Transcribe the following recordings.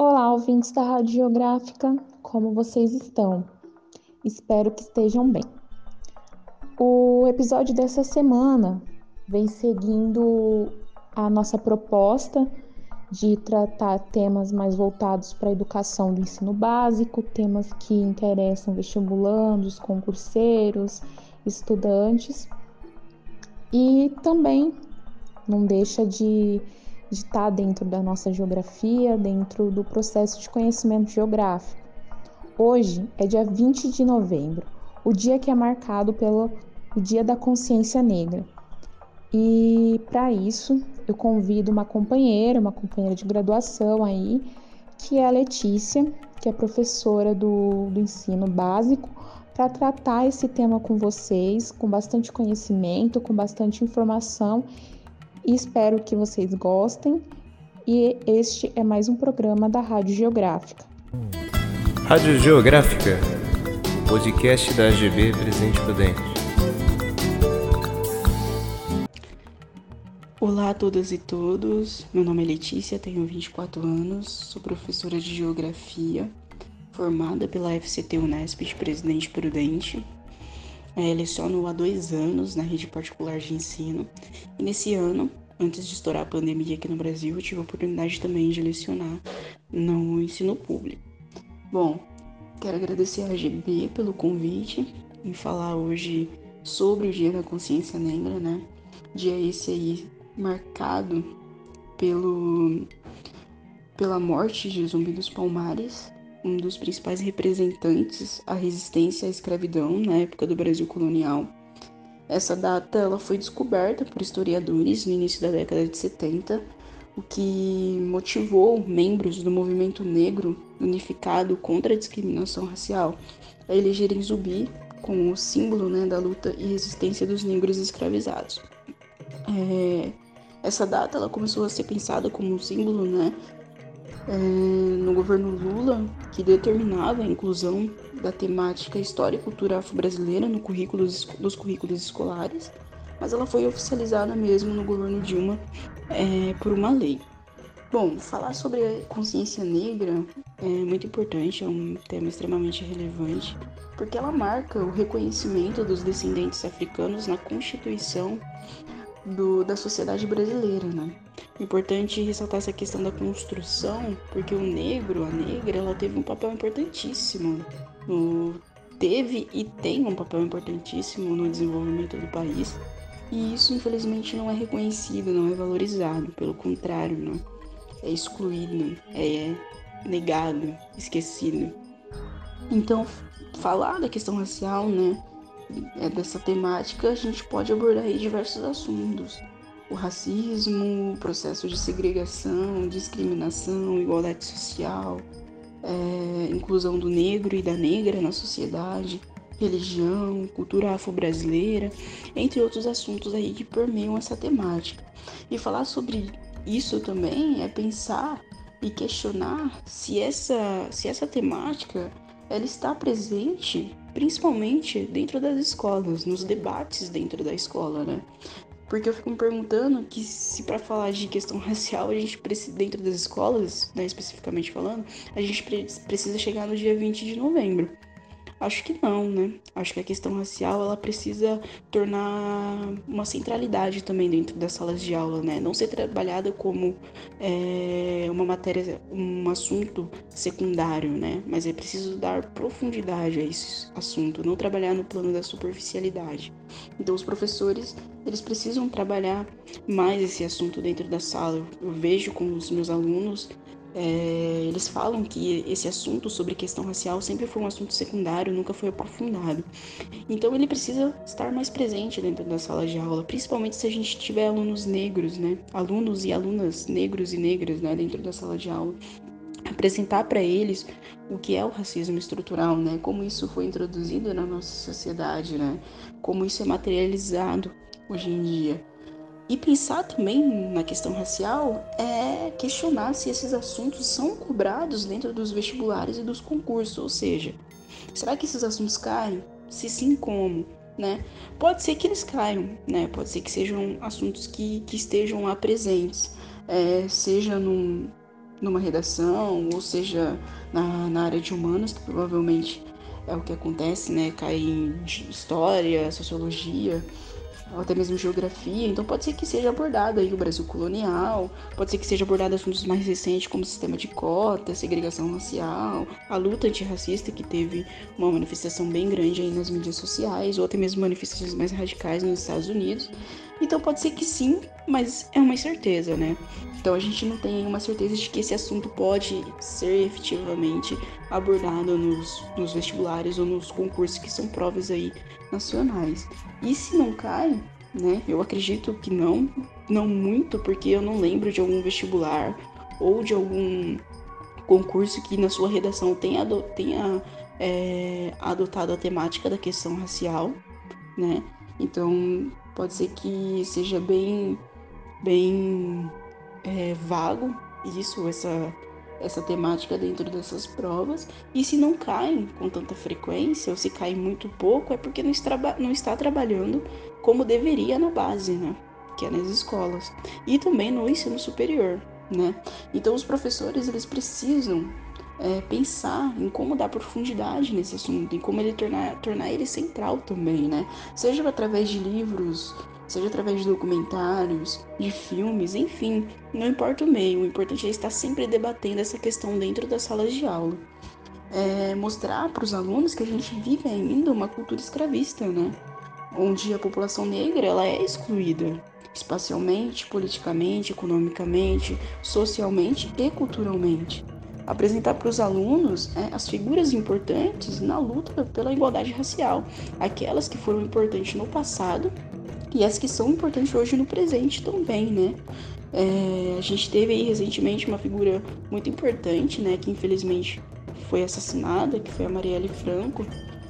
Olá, ouvintes da Rádio Geográfica, como vocês estão? Espero que estejam bem. O episódio dessa semana vem seguindo a nossa proposta de tratar temas mais voltados para a educação do ensino básico, temas que interessam vestibulandos, concurseiros, estudantes. E também não deixa de de estar dentro da nossa geografia, dentro do processo de conhecimento geográfico. Hoje é dia 20 de novembro, o dia que é marcado pelo Dia da Consciência Negra. E para isso, eu convido uma companheira, uma companheira de graduação aí, que é a Letícia, que é professora do, do ensino básico, para tratar esse tema com vocês, com bastante conhecimento, com bastante informação espero que vocês gostem. E este é mais um programa da Rádio Geográfica. Rádio Geográfica, o podcast da AGB Presidente Prudente. Olá a todas e todos, meu nome é Letícia, tenho 24 anos, sou professora de Geografia, formada pela FCT Unesp de Presidente Prudente, é, leciono há dois anos na rede particular de ensino. E nesse ano, antes de estourar a pandemia aqui no Brasil, eu tive a oportunidade também de lecionar no ensino público. Bom, quero agradecer a GB pelo convite em falar hoje sobre o Dia da Consciência Negra, né? Dia esse aí marcado pelo pela morte de Zumbi dos Palmares, um dos principais representantes à resistência à escravidão na época do Brasil colonial. Essa data ela foi descoberta por historiadores no início da década de 70, o que motivou membros do movimento negro unificado contra a discriminação racial a elegerem Zumbi como símbolo né, da luta e resistência dos negros escravizados. É, essa data ela começou a ser pensada como um símbolo né, é, no governo Lula, que determinava a inclusão da temática História e Cultura Afro-Brasileira no currículo dos currículos escolares, mas ela foi oficializada mesmo no governo Dilma é, por uma lei. Bom, falar sobre a consciência negra é muito importante, é um tema extremamente relevante, porque ela marca o reconhecimento dos descendentes africanos na Constituição do, da sociedade brasileira, né? Importante ressaltar essa questão da construção, porque o negro, a negra, ela teve um papel importantíssimo, no, teve e tem um papel importantíssimo no desenvolvimento do país. E isso, infelizmente, não é reconhecido, não é valorizado, pelo contrário, né? é excluído, é negado, esquecido. Então, falar da questão racial, né, é dessa temática, a gente pode abordar diversos assuntos. O racismo, o processo de segregação, discriminação, igualdade social, é, inclusão do negro e da negra na sociedade, religião, cultura afro-brasileira, entre outros assuntos aí que permeiam essa temática. E falar sobre isso também é pensar e questionar se essa, se essa temática ela está presente principalmente dentro das escolas, nos debates dentro da escola, né? Porque eu fico me perguntando que se para falar de questão racial, a gente precisa, dentro das escolas, né, especificamente falando, a gente precisa chegar no dia 20 de novembro. Acho que não, né? Acho que a questão racial ela precisa tornar uma centralidade também dentro das salas de aula, né? Não ser trabalhada como é, uma matéria, um assunto secundário, né? Mas é preciso dar profundidade a esse assunto, não trabalhar no plano da superficialidade. Então os professores eles precisam trabalhar mais esse assunto dentro da sala. Eu vejo com os meus alunos é, eles falam que esse assunto sobre questão racial sempre foi um assunto secundário, nunca foi aprofundado. Então ele precisa estar mais presente dentro da sala de aula, principalmente se a gente tiver alunos negros, né? Alunos e alunas negros e negras, né, dentro da sala de aula. Apresentar para eles o que é o racismo estrutural, né? Como isso foi introduzido na nossa sociedade, né? Como isso é materializado hoje em dia. E pensar também na questão racial é questionar se esses assuntos são cobrados dentro dos vestibulares e dos concursos, ou seja, será que esses assuntos caem? Se sim, como? Né? Pode ser que eles caiam, né? Pode ser que sejam assuntos que, que estejam lá presentes, é, seja num, numa redação, ou seja, na, na área de humanos, que provavelmente é o que acontece, né? Cai em história, sociologia, ou até mesmo geografia. Então pode ser que seja abordado aí o Brasil colonial, pode ser que seja abordado assuntos mais recentes como sistema de cota, segregação racial, a luta antirracista que teve uma manifestação bem grande aí nas mídias sociais, ou até mesmo manifestações mais radicais nos Estados Unidos. Então pode ser que sim, mas é uma incerteza, né? Então a gente não tem uma certeza de que esse assunto pode ser efetivamente abordado nos, nos vestibulares ou nos concursos que são provas aí nacionais. E se não cai, né? Eu acredito que não, não muito, porque eu não lembro de algum vestibular ou de algum concurso que na sua redação tenha, tenha é, adotado a temática da questão racial, né? Então pode ser que seja bem, bem é, vago isso, essa, essa temática dentro dessas provas. E se não caem com tanta frequência, ou se caem muito pouco, é porque não está, não está trabalhando como deveria na base, né? Que é nas escolas. E também no ensino superior, né? Então os professores, eles precisam é, pensar em como dar profundidade nesse assunto, em como ele tornar, tornar ele central também, né? Seja através de livros, seja através de documentários, de filmes, enfim, não importa o meio, o importante é estar sempre debatendo essa questão dentro das salas de aula. É mostrar para os alunos que a gente vive ainda uma cultura escravista, né? Onde a população negra ela é excluída espacialmente, politicamente, economicamente, socialmente e culturalmente apresentar para os alunos é, as figuras importantes na luta pela igualdade racial, aquelas que foram importantes no passado e as que são importantes hoje no presente também, né? É, a gente teve aí recentemente uma figura muito importante, né, que infelizmente foi assassinada, que foi a Marielle Franco.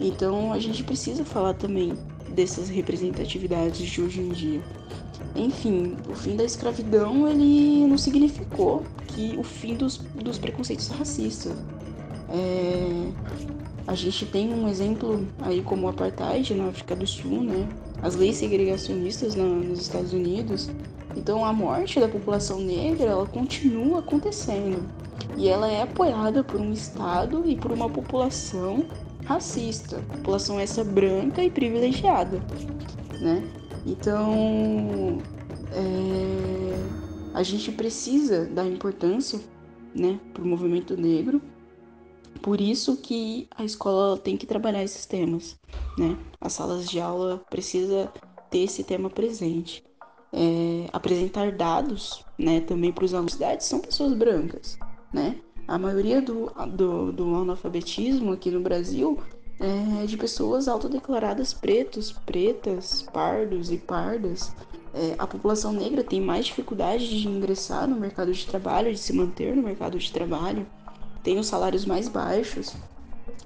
Então a gente precisa falar também dessas representatividades de hoje em dia. Enfim, o fim da escravidão ele não significou que o fim dos, dos preconceitos racistas. É, a gente tem um exemplo aí como o apartheid na África do Sul, né? As leis segregacionistas na, nos Estados Unidos. Então a morte da população negra ela continua acontecendo e ela é apoiada por um Estado e por uma população racista, população essa branca e privilegiada, né? Então, é, a gente precisa dar importância, né, para o movimento negro. Por isso que a escola tem que trabalhar esses temas, né? As salas de aula precisa ter esse tema presente. É, apresentar dados, né, também para os alunos. São pessoas brancas, né? A maioria do, do, do analfabetismo aqui no Brasil é, de pessoas autodeclaradas pretos, pretas, pardos e pardas. É, a população negra tem mais dificuldade de ingressar no mercado de trabalho, de se manter no mercado de trabalho, tem os salários mais baixos.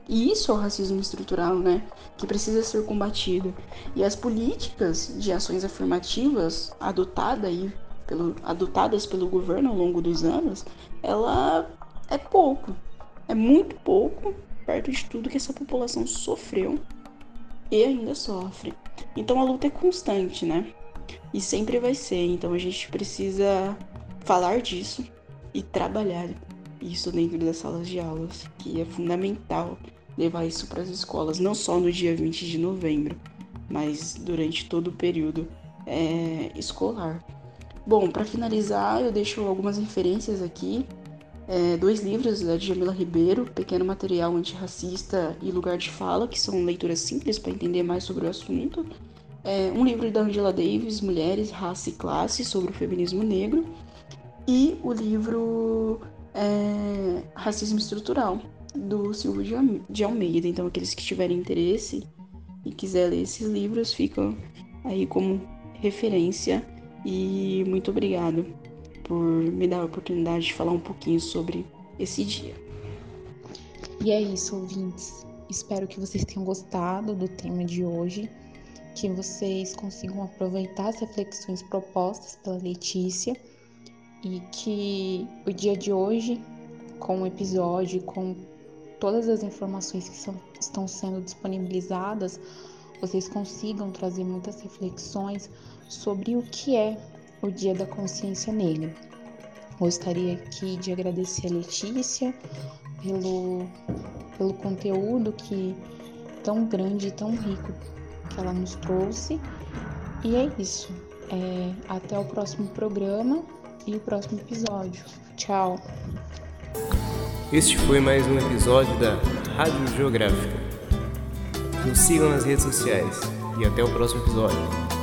E isso é o racismo estrutural, né? Que precisa ser combatido. E as políticas de ações afirmativas adotada aí pelo, adotadas pelo governo ao longo dos anos, ela é pouco. É muito pouco perto de tudo que essa população sofreu e ainda sofre. Então a luta é constante, né? E sempre vai ser. Então a gente precisa falar disso e trabalhar isso dentro das salas de aulas, que é fundamental levar isso para as escolas, não só no dia 20 de novembro, mas durante todo o período é, escolar. Bom, para finalizar, eu deixo algumas referências aqui é, dois livros da Djamila Ribeiro, Pequeno Material Antirracista e Lugar de Fala, que são leituras simples para entender mais sobre o assunto. É, um livro da Angela Davis, Mulheres, Raça e Classe, sobre o feminismo negro. E o livro é, Racismo Estrutural, do Silvio de Almeida. Então, aqueles que tiverem interesse e quiser ler esses livros, ficam aí como referência. E muito obrigado por me dar a oportunidade de falar um pouquinho sobre esse dia. E é isso, ouvintes. Espero que vocês tenham gostado do tema de hoje, que vocês consigam aproveitar as reflexões propostas pela Letícia e que o dia de hoje, com o episódio, com todas as informações que são, estão sendo disponibilizadas, vocês consigam trazer muitas reflexões sobre o que é o Dia da Consciência Negra. Gostaria aqui de agradecer a Letícia pelo, pelo conteúdo que tão grande e tão rico que ela nos trouxe. E é isso. É, até o próximo programa e o próximo episódio. Tchau. Este foi mais um episódio da Rádio Geográfica. Nos sigam nas redes sociais e até o próximo episódio.